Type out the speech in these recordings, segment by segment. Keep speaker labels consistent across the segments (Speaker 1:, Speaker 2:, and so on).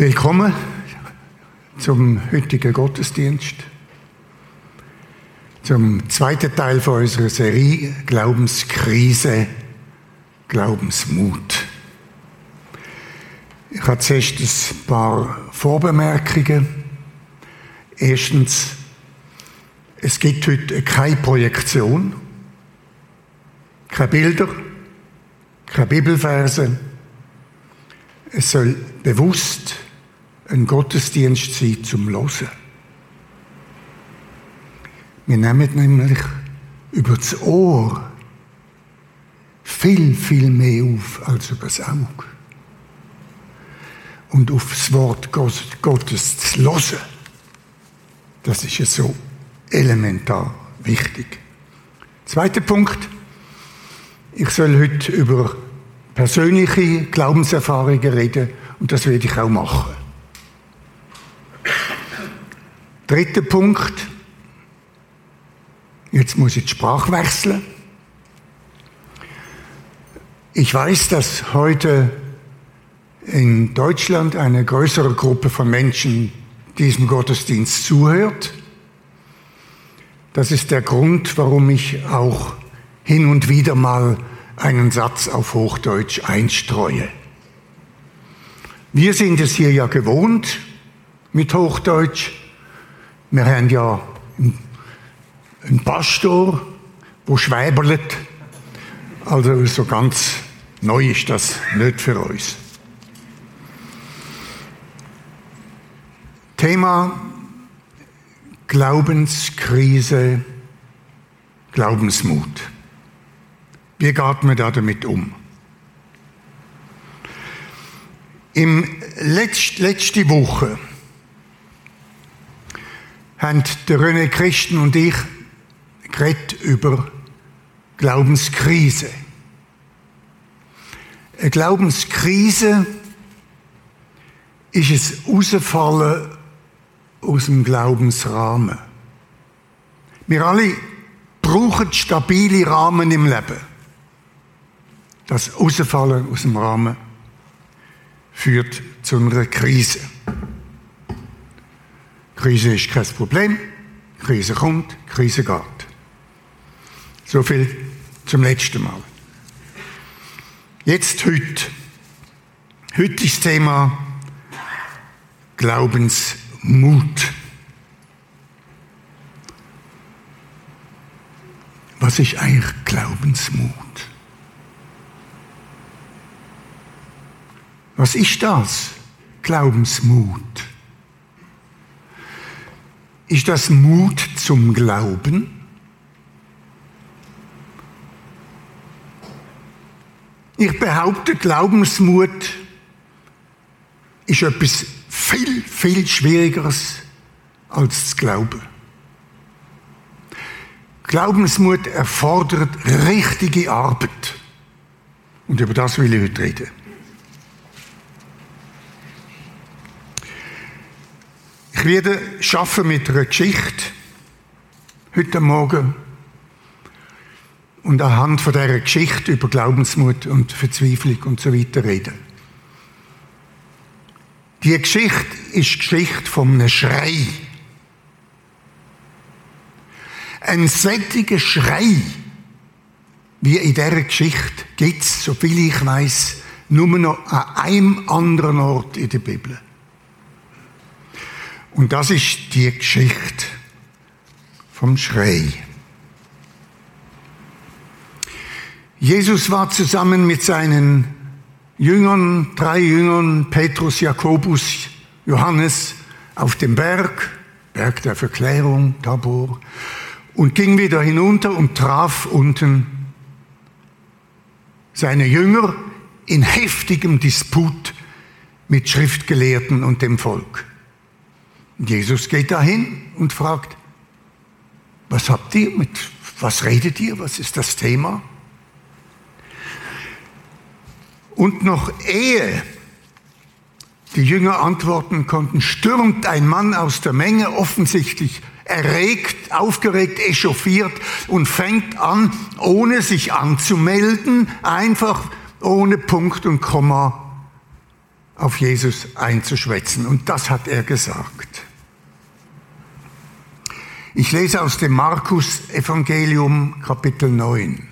Speaker 1: Willkommen zum heutigen Gottesdienst, zum zweiten Teil von unserer Serie Glaubenskrise, Glaubensmut. Ich habe zuerst ein paar Vorbemerkungen. Erstens, es gibt heute keine Projektion, keine Bilder, keine Bibelverse. Es soll bewusst ein Gottesdienst sein zum Hören. Wir nehmen nämlich über das Ohr viel, viel mehr auf als über das Auge. Und auf das Wort Gottes zu hören, das ist ja so elementar wichtig. Zweiter Punkt. Ich soll heute über persönliche Glaubenserfahrungen reden und das werde ich auch machen. Dritter Punkt. Jetzt muss ich die Sprache wechseln. Ich weiß, dass heute in Deutschland eine größere Gruppe von Menschen diesem Gottesdienst zuhört. Das ist der Grund, warum ich auch hin und wieder mal einen Satz auf Hochdeutsch einstreue. Wir sind es hier ja gewohnt mit Hochdeutsch. Wir haben ja einen Pastor, wo schwäberlet. Also so ganz neu ist das nicht für uns. Thema Glaubenskrise, Glaubensmut. Wie geht man da damit um? Im Letzt, letzte Woche haben der René Christen und ich geredet über Glaubenskrise. Eine Glaubenskrise ist es rausfallen aus dem Glaubensrahmen. Wir alle brauchen stabile Rahmen im Leben. Das Rausfallen aus dem Rahmen führt zu einer Krise. Krise ist kein Problem. Krise kommt, Krise geht. So viel zum letzten Mal. Jetzt heute. Heute ist das Thema Glaubensmut. Was ist eigentlich Glaubensmut? Was ist das? Glaubensmut. Ist das Mut zum Glauben? Ich behaupte, Glaubensmut ist etwas viel, viel Schwierigeres als das Glauben. Glaubensmut erfordert richtige Arbeit. Und über das will ich heute reden. Ich werde schaffen mit einer Geschichte heute Morgen und anhand von dieser Geschichte über Glaubensmut und Verzweiflung und so weiter reden. Die Geschichte ist die Geschichte von einem Schrei. Ein sättiger Schrei, wie in dieser Geschichte, gibt es, soviel ich weiß, nur noch an einem anderen Ort in der Bibel. Und das ist die Geschichte vom Schrei. Jesus war zusammen mit seinen Jüngern, drei Jüngern, Petrus, Jakobus, Johannes, auf dem Berg, Berg der Verklärung, Tabor, und ging wieder hinunter und traf unten seine Jünger in heftigem Disput mit Schriftgelehrten und dem Volk. Jesus geht dahin und fragt, was habt ihr mit, was redet ihr, was ist das Thema? Und noch ehe die Jünger antworten konnten, stürmt ein Mann aus der Menge, offensichtlich erregt, aufgeregt, echauffiert und fängt an, ohne sich anzumelden, einfach ohne Punkt und Komma auf Jesus einzuschwätzen. Und das hat er gesagt. Ich lese aus dem Markus Evangelium Kapitel 9.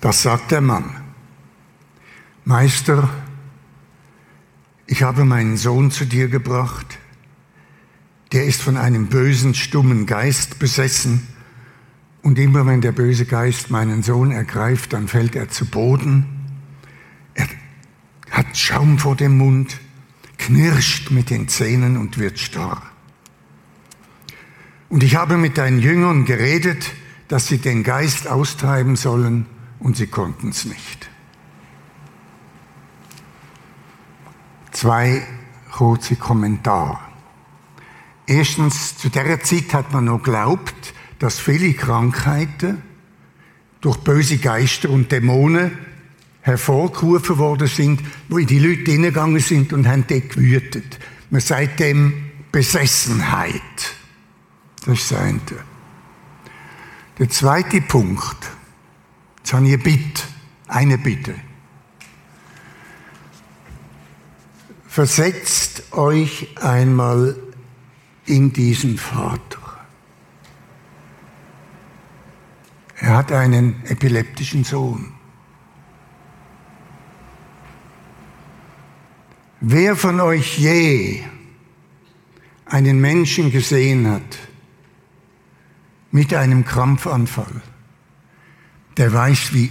Speaker 1: Das sagt der Mann. Meister, ich habe meinen Sohn zu dir gebracht. Der ist von einem bösen, stummen Geist besessen. Und immer wenn der böse Geist meinen Sohn ergreift, dann fällt er zu Boden. Er hat Schaum vor dem Mund, knirscht mit den Zähnen und wird starr. Und ich habe mit deinen Jüngern geredet, dass sie den Geist austreiben sollen, und sie konnten es nicht. Zwei kurze Kommentare. Erstens, zu der Zeit hat man noch glaubt, dass viele Krankheiten durch böse Geister und Dämonen hervorgerufen worden sind, wo die Leute hingegangen sind und haben dort gewütet. Man sagt dem Besessenheit. Das ist das eine. Der zweite Punkt, jetzt habe ich eine Bitte, eine Bitte. Versetzt euch einmal in diesen Vater. Er hat einen epileptischen Sohn. Wer von euch je einen Menschen gesehen hat mit einem Krampfanfall, der weiß, wie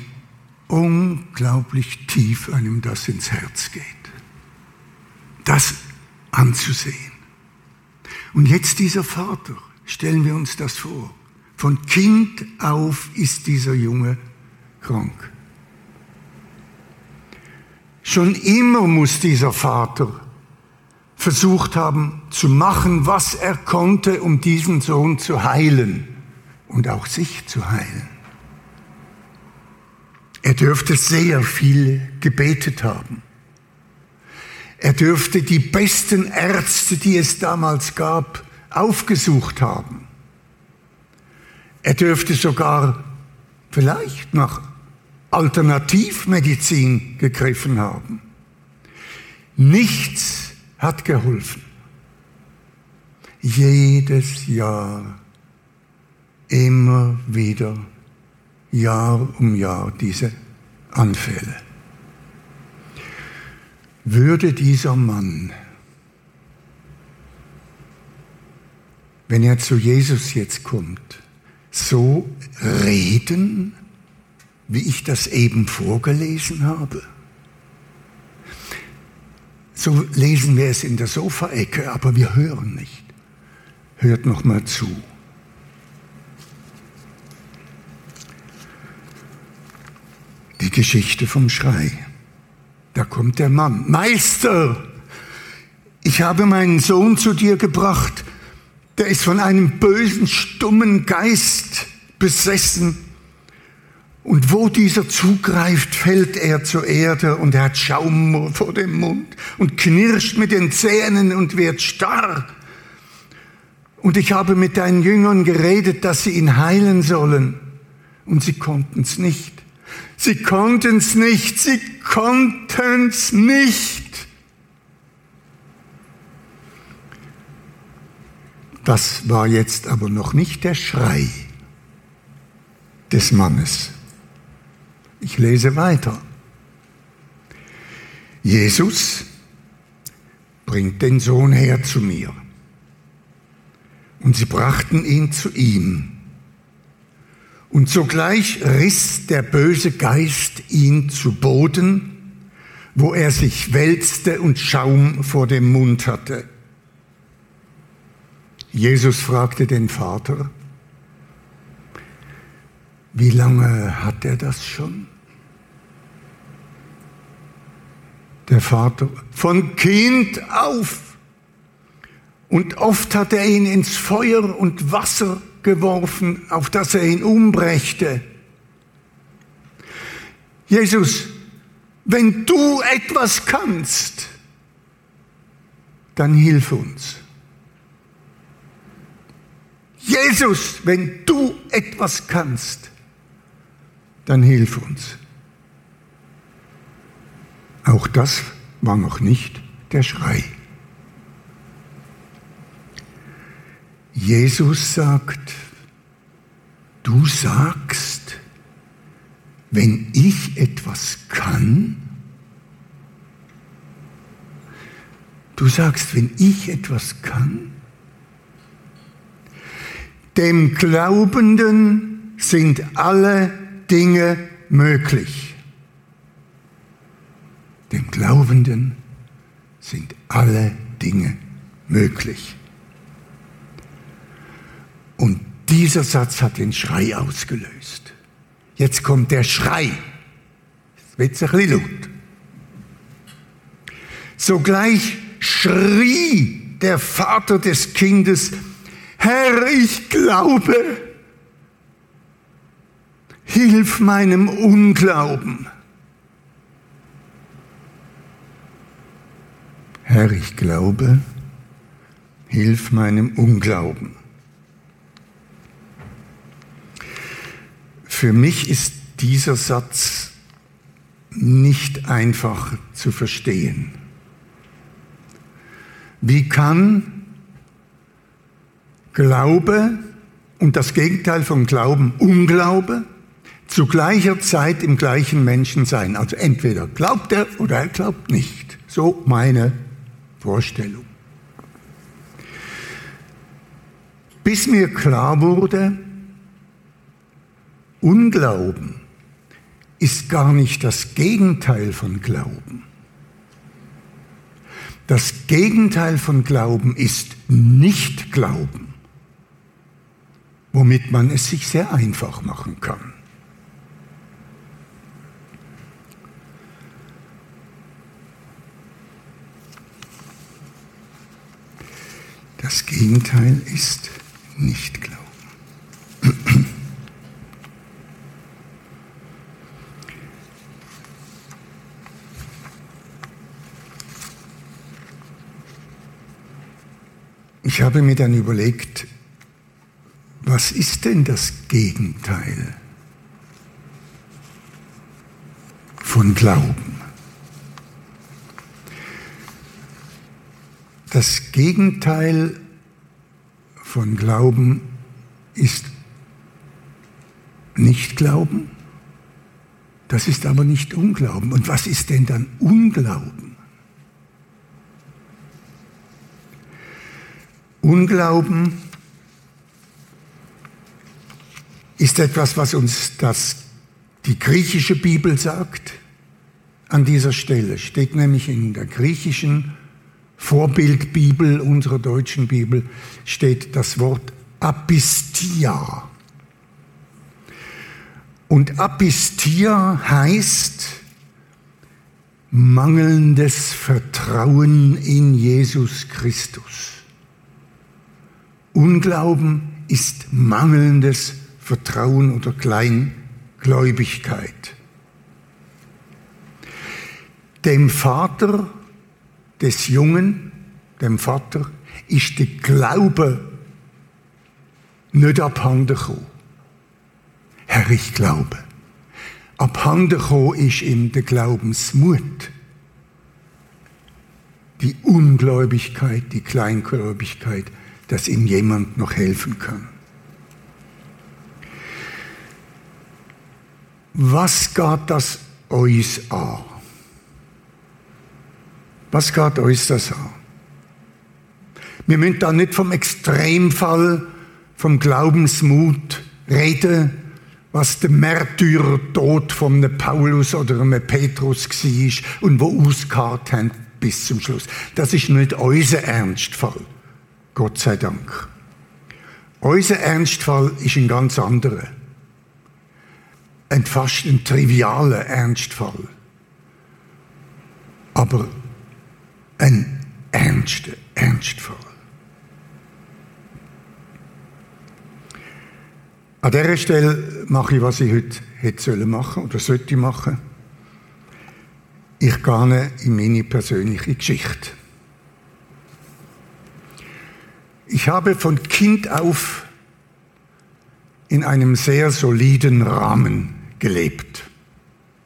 Speaker 1: unglaublich tief einem das ins Herz geht. Das anzusehen. Und jetzt dieser Vater, stellen wir uns das vor. Von Kind auf ist dieser Junge krank. Schon immer muss dieser Vater versucht haben zu machen, was er konnte, um diesen Sohn zu heilen und auch sich zu heilen. Er dürfte sehr viel gebetet haben. Er dürfte die besten Ärzte, die es damals gab, aufgesucht haben. Er dürfte sogar vielleicht nach Alternativmedizin gegriffen haben. Nichts hat geholfen. Jedes Jahr, immer wieder, Jahr um Jahr diese Anfälle. Würde dieser Mann, wenn er zu Jesus jetzt kommt, so reden, wie ich das eben vorgelesen habe? So lesen wir es in der Sofaecke, aber wir hören nicht. Hört noch mal zu. Geschichte vom Schrei. Da kommt der Mann. Meister, ich habe meinen Sohn zu dir gebracht. Der ist von einem bösen, stummen Geist besessen und wo dieser zugreift, fällt er zur Erde und er hat Schaum vor dem Mund und knirscht mit den Zähnen und wird starr. Und ich habe mit deinen Jüngern geredet, dass sie ihn heilen sollen. Und sie konnten es nicht. Sie konnten es nicht. Sie konnten es nicht. Das war jetzt aber noch nicht der Schrei des Mannes. Ich lese weiter. Jesus bringt den Sohn her zu mir. Und sie brachten ihn zu ihm. Und sogleich riss der böse Geist ihn zu Boden, wo er sich wälzte und Schaum vor dem Mund hatte. Jesus fragte den Vater, wie lange hat er das schon? der Vater, von Kind auf. Und oft hat er ihn ins Feuer und Wasser geworfen, auf das er ihn umbrächte. Jesus, wenn du etwas kannst, dann hilf uns. Jesus, wenn du etwas kannst, dann hilf uns. Auch das war noch nicht der Schrei. Jesus sagt, du sagst, wenn ich etwas kann, du sagst, wenn ich etwas kann, dem Glaubenden sind alle Dinge möglich. Dem Glaubenden sind alle Dinge möglich. Und dieser Satz hat den Schrei ausgelöst. Jetzt kommt der Schrei. Es wird ein bisschen laut. Sogleich schrie der Vater des Kindes, Herr, ich glaube, hilf meinem Unglauben. Herr, ich glaube, hilf meinem Unglauben. Für mich ist dieser Satz nicht einfach zu verstehen. Wie kann Glaube und das Gegenteil von Glauben, Unglaube, zu gleicher Zeit im gleichen Menschen sein? Also entweder glaubt er oder er glaubt nicht. So meine Vorstellung. Bis mir klar wurde, Unglauben ist gar nicht das Gegenteil von Glauben. Das Gegenteil von Glauben ist Nicht-Glauben, womit man es sich sehr einfach machen kann. Das Gegenteil ist Nicht-Glauben. Ich habe mir dann überlegt, was ist denn das Gegenteil von Glauben? Das Gegenteil von Glauben ist nicht Glauben, das ist aber nicht Unglauben. Und was ist denn dann Unglauben? Unglauben ist etwas, was uns das, die griechische Bibel sagt. An dieser Stelle steht nämlich in der griechischen Vorbildbibel unserer deutschen Bibel steht das Wort Apistia. Und Apistia heißt mangelndes Vertrauen in Jesus Christus. Unglauben ist mangelndes Vertrauen oder Kleingläubigkeit. Dem Vater des Jungen, dem Vater, ist der Glaube nicht abhanden gekommen. Herr, ich glaube. Abhanden gekommen ist ihm der Glaubensmut. Die Ungläubigkeit, die Kleingläubigkeit dass ihm jemand noch helfen kann. Was geht das euch an? Was geht euch das an? Wir müssen da nicht vom Extremfall, vom Glaubensmut reden, was der Märtyrertod von einem Paulus oder einem Petrus war und wo ausgeharrt haben bis zum Schluss. Das ist nicht unser Ernstfall. Gott sei Dank. Unser Ernstfall ist ein ganz anderer. Ein fast ein trivialer Ernstfall. Aber ein ernster Ernstfall. An dieser Stelle mache ich, was ich heute hätte machen oder sollte machen. Ich gehe in meine persönliche Geschichte. Ich habe von Kind auf in einem sehr soliden Rahmen gelebt.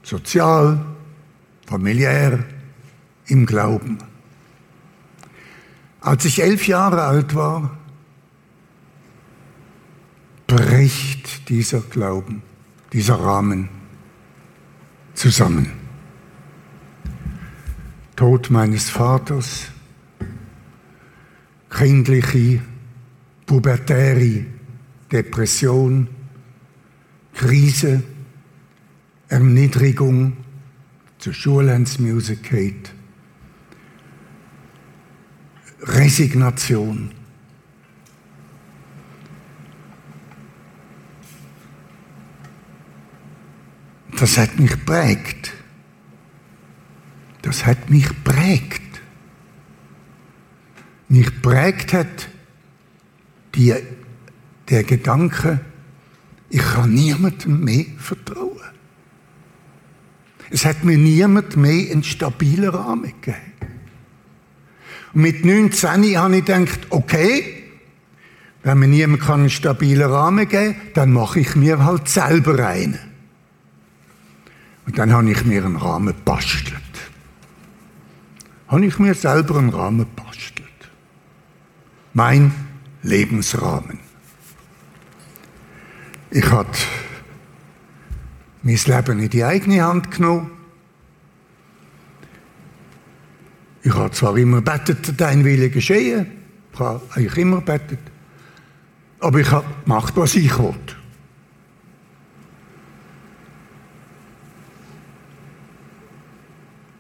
Speaker 1: Sozial, familiär, im Glauben. Als ich elf Jahre alt war, bricht dieser Glauben, dieser Rahmen zusammen. Tod meines Vaters, kindliche, pubertäre Depression, Krise, Erniedrigung, zur Schullandsmusik geht, Resignation. Das hat mich prägt. Das hat mich prägt. Mich prägt hat die, der Gedanke, ich kann niemandem mehr vertrauen. Es hat mir niemand mehr einen stabilen Rahmen gegeben. Und mit 19 habe ich gedacht, okay, wenn mir niemand einen stabilen Rahmen geben kann, dann mache ich mir halt selber einen. Und dann habe ich mir einen Rahmen bastelt. Habe ich mir selber einen Rahmen bastelt. Mein Lebensrahmen. Ich hatte mein Leben in die eigene Hand genommen. Ich habe zwar immer betet, dein Wille geschehen. Ich habe eigentlich immer betet. Aber ich habe gemacht, was ich wollte.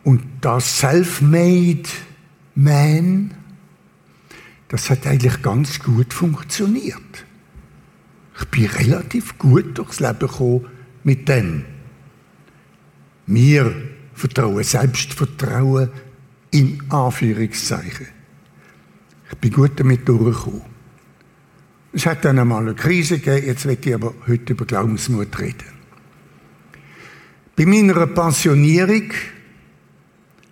Speaker 1: Und das Self-Made Man, das hat eigentlich ganz gut funktioniert. Ich bin relativ gut durchs Leben gekommen mit dem. Mir Vertrauen, Selbstvertrauen in Anführungszeichen. Ich bin gut damit durchgekommen. Es hat dann einmal eine Krise gegeben, jetzt will ich aber heute über Glaubensmut reden. Bei meiner Pensionierung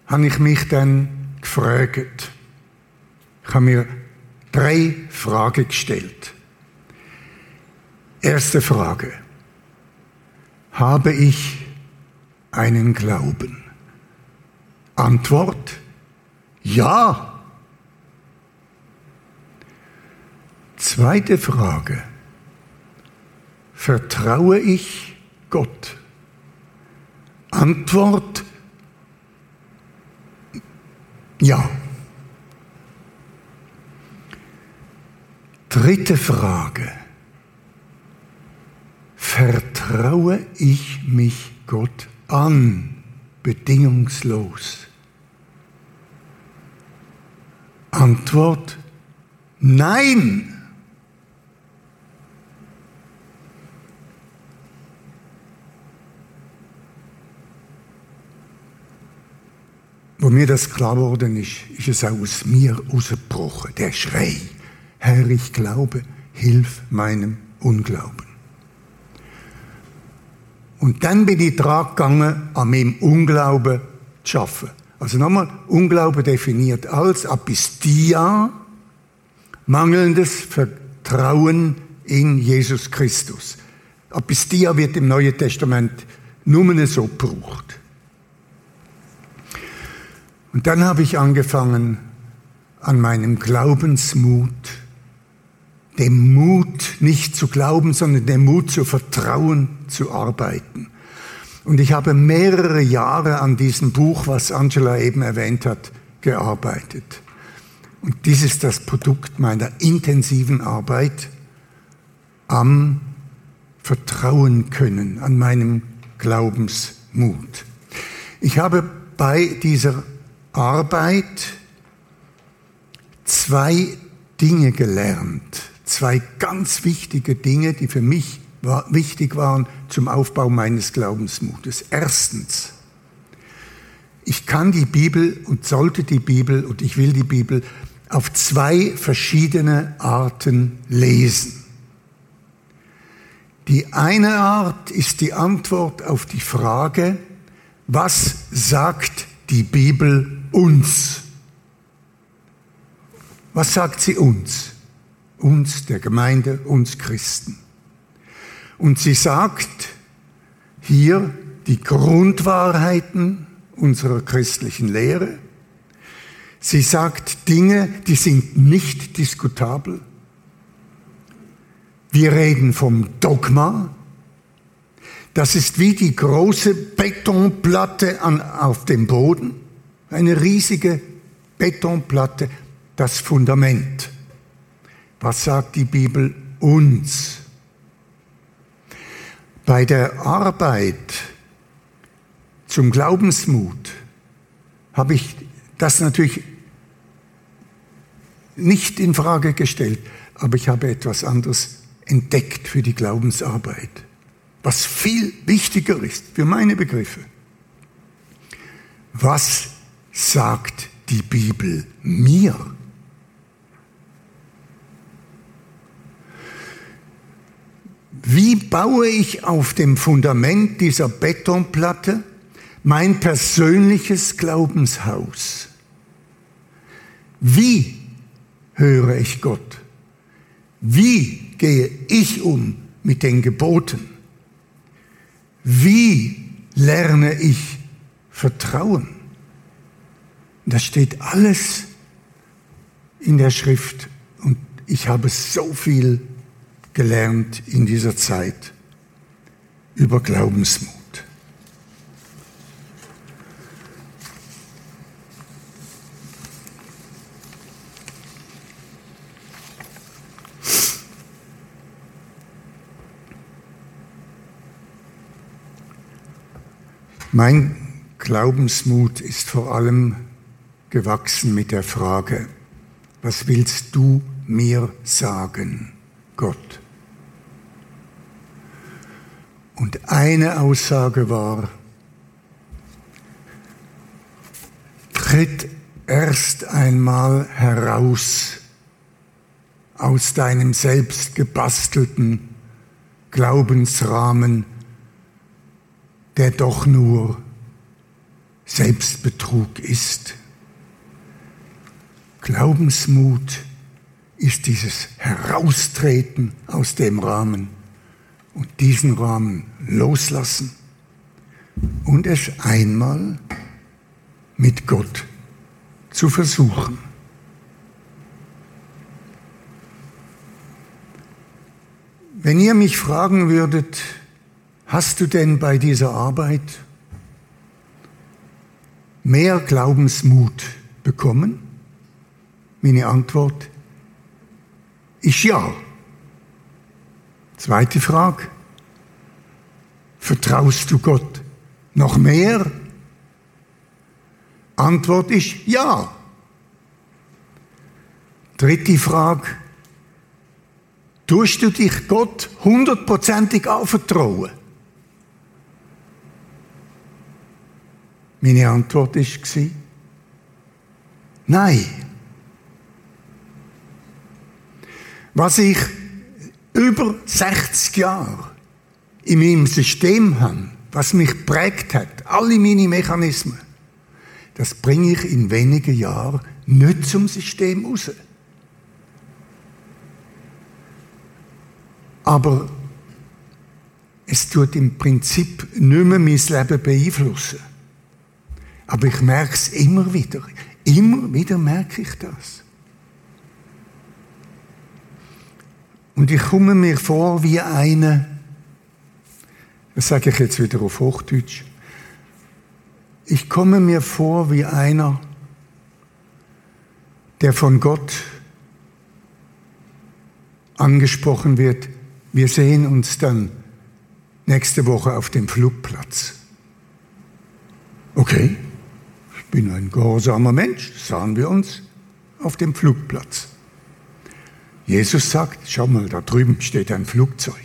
Speaker 1: habe ich mich dann gefragt. Ich habe mir drei Fragen gestellt. Erste Frage. Habe ich einen Glauben? Antwort. Ja. Zweite Frage. Vertraue ich Gott? Antwort. Ja. Dritte Frage vertraue ich mich Gott an, bedingungslos? Antwort, nein. Wo mir das klar geworden ist, ist es auch aus mir ausgebrochen, der Schrei. Herr, ich glaube, hilf meinem Unglauben. Und dann bin ich dran gegangen, an meinem Unglauben zu arbeiten. Also nochmal, Unglauben definiert als Apistia, mangelndes Vertrauen in Jesus Christus. Apistia wird im Neuen Testament nur so gebraucht. Und dann habe ich angefangen, an meinem Glaubensmut dem Mut nicht zu glauben, sondern dem Mut zu vertrauen, zu arbeiten. Und ich habe mehrere Jahre an diesem Buch, was Angela eben erwähnt hat, gearbeitet. Und dies ist das Produkt meiner intensiven Arbeit am Vertrauen können, an meinem Glaubensmut. Ich habe bei dieser Arbeit zwei Dinge gelernt zwei ganz wichtige Dinge, die für mich wichtig waren zum Aufbau meines Glaubensmutes. Erstens, ich kann die Bibel und sollte die Bibel und ich will die Bibel auf zwei verschiedene Arten lesen. Die eine Art ist die Antwort auf die Frage, was sagt die Bibel uns? Was sagt sie uns? Uns, der Gemeinde, uns Christen. Und sie sagt hier die Grundwahrheiten unserer christlichen Lehre. Sie sagt Dinge, die sind nicht diskutabel. Wir reden vom Dogma. Das ist wie die große Betonplatte an, auf dem Boden, eine riesige Betonplatte, das Fundament. Was sagt die Bibel uns? Bei der Arbeit zum Glaubensmut habe ich das natürlich nicht in Frage gestellt, aber ich habe etwas anderes entdeckt für die Glaubensarbeit, was viel wichtiger ist für meine Begriffe. Was sagt die Bibel mir? Wie baue ich auf dem Fundament dieser Betonplatte mein persönliches Glaubenshaus? Wie höre ich Gott? Wie gehe ich um mit den Geboten? Wie lerne ich Vertrauen? Das steht alles in der Schrift und ich habe so viel gelernt in dieser Zeit über Glaubensmut. Mein Glaubensmut ist vor allem gewachsen mit der Frage, was willst du mir sagen, Gott? Und eine Aussage war, tritt erst einmal heraus aus deinem selbst gebastelten Glaubensrahmen, der doch nur Selbstbetrug ist. Glaubensmut ist dieses Heraustreten aus dem Rahmen und diesen Rahmen loslassen und es einmal mit Gott zu versuchen. Wenn ihr mich fragen würdet, Hast du denn bei dieser Arbeit mehr Glaubensmut bekommen? Meine Antwort ist ja. Zweite Frage. Vertraust du Gott noch mehr? Antwort ist ja. Dritte Frage. Tust du dich Gott hundertprozentig anvertrauen? Meine Antwort war, nein. Was ich über 60 Jahre in meinem System habe, was mich prägt hat, alle meine Mechanismen, das bringe ich in wenigen Jahren nicht zum System raus. Aber es tut im Prinzip nicht mehr mein Leben beeinflussen. Aber ich merke es immer wieder. Immer wieder merke ich das. Und ich komme mir vor wie eine, das sage ich jetzt wieder auf Hochdeutsch, ich komme mir vor wie einer, der von Gott angesprochen wird, wir sehen uns dann nächste Woche auf dem Flugplatz. Okay bin ein gehorsamer Mensch, sahen wir uns auf dem Flugplatz. Jesus sagt, schau mal, da drüben steht ein Flugzeug.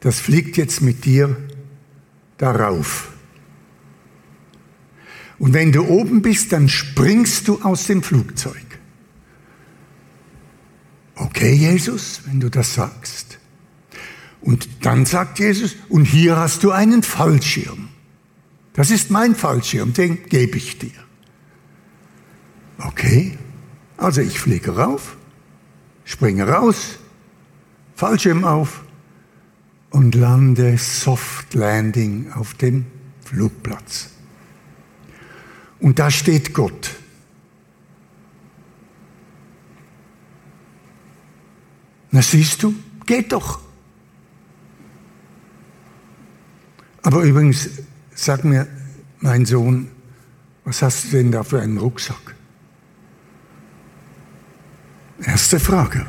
Speaker 1: Das fliegt jetzt mit dir darauf. Und wenn du oben bist, dann springst du aus dem Flugzeug. Okay, Jesus, wenn du das sagst. Und dann sagt Jesus, und hier hast du einen Fallschirm. Das ist mein Fallschirm, den gebe ich dir. Okay, also ich fliege rauf, springe raus, Fallschirm auf und lande Soft Landing auf dem Flugplatz. Und da steht Gott. Na siehst du, geht doch. Aber übrigens, sag mir, mein Sohn, was hast du denn da für einen Rucksack? Erste Frage.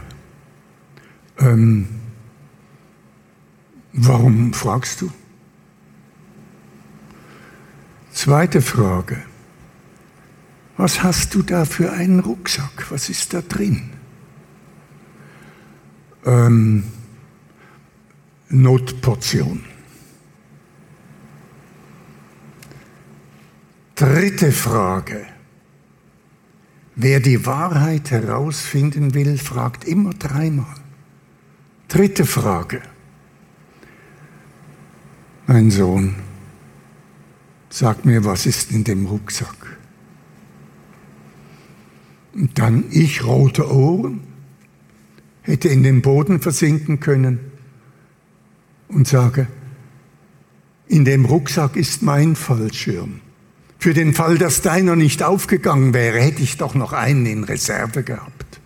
Speaker 1: Ähm, warum fragst du? Zweite Frage. Was hast du da für einen Rucksack? Was ist da drin? Ähm, Notportion. Dritte Frage. Wer die Wahrheit herausfinden will, fragt immer dreimal. Dritte Frage. Mein Sohn, sag mir, was ist in dem Rucksack? Und dann ich rote Ohren, hätte in den Boden versinken können und sage, in dem Rucksack ist mein Fallschirm. Für den Fall, dass deiner nicht aufgegangen wäre, hätte ich doch noch einen in Reserve gehabt.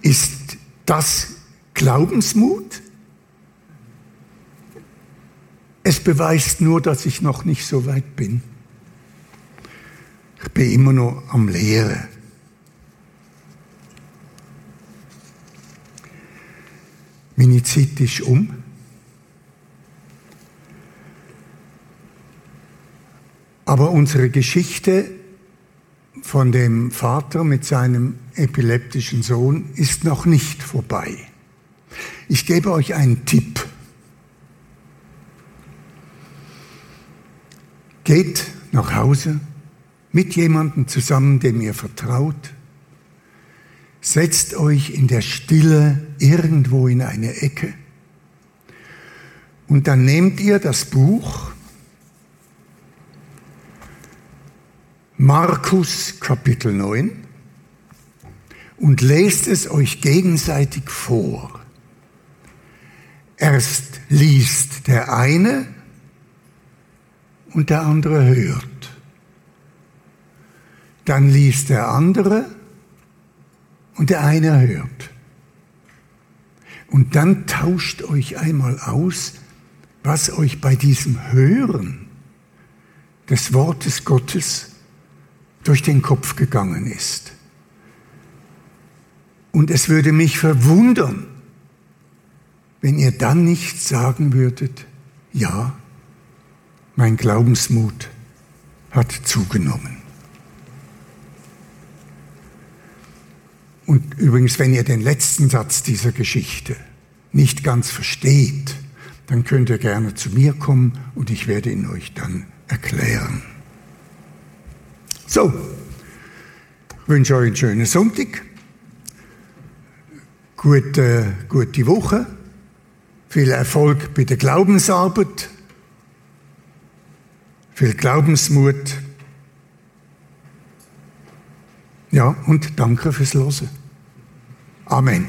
Speaker 1: Ist das Glaubensmut? Es beweist nur, dass ich noch nicht so weit bin. Ich bin immer noch am Lehren. Meine ist um. Aber unsere Geschichte von dem Vater mit seinem epileptischen Sohn ist noch nicht vorbei. Ich gebe euch einen Tipp. Geht nach Hause mit jemandem zusammen, dem ihr vertraut. Setzt euch in der Stille irgendwo in eine Ecke. Und dann nehmt ihr das Buch Markus Kapitel 9 und lest es euch gegenseitig vor. Erst liest der eine und der andere hört. Dann liest der andere und der eine hört. Und dann tauscht euch einmal aus, was euch bei diesem Hören des Wortes Gottes durch den Kopf gegangen ist. Und es würde mich verwundern, wenn ihr dann nicht sagen würdet, ja, mein Glaubensmut hat zugenommen. Und übrigens, wenn ihr den letzten Satz dieser Geschichte nicht ganz versteht, dann könnt ihr gerne zu mir kommen und ich werde ihn euch dann erklären. So, ich wünsche euch einen schönen Sonntag, gute, gute Woche, viel Erfolg bei der Glaubensarbeit, viel Glaubensmut. Ja, und danke fürs Losen. Amen.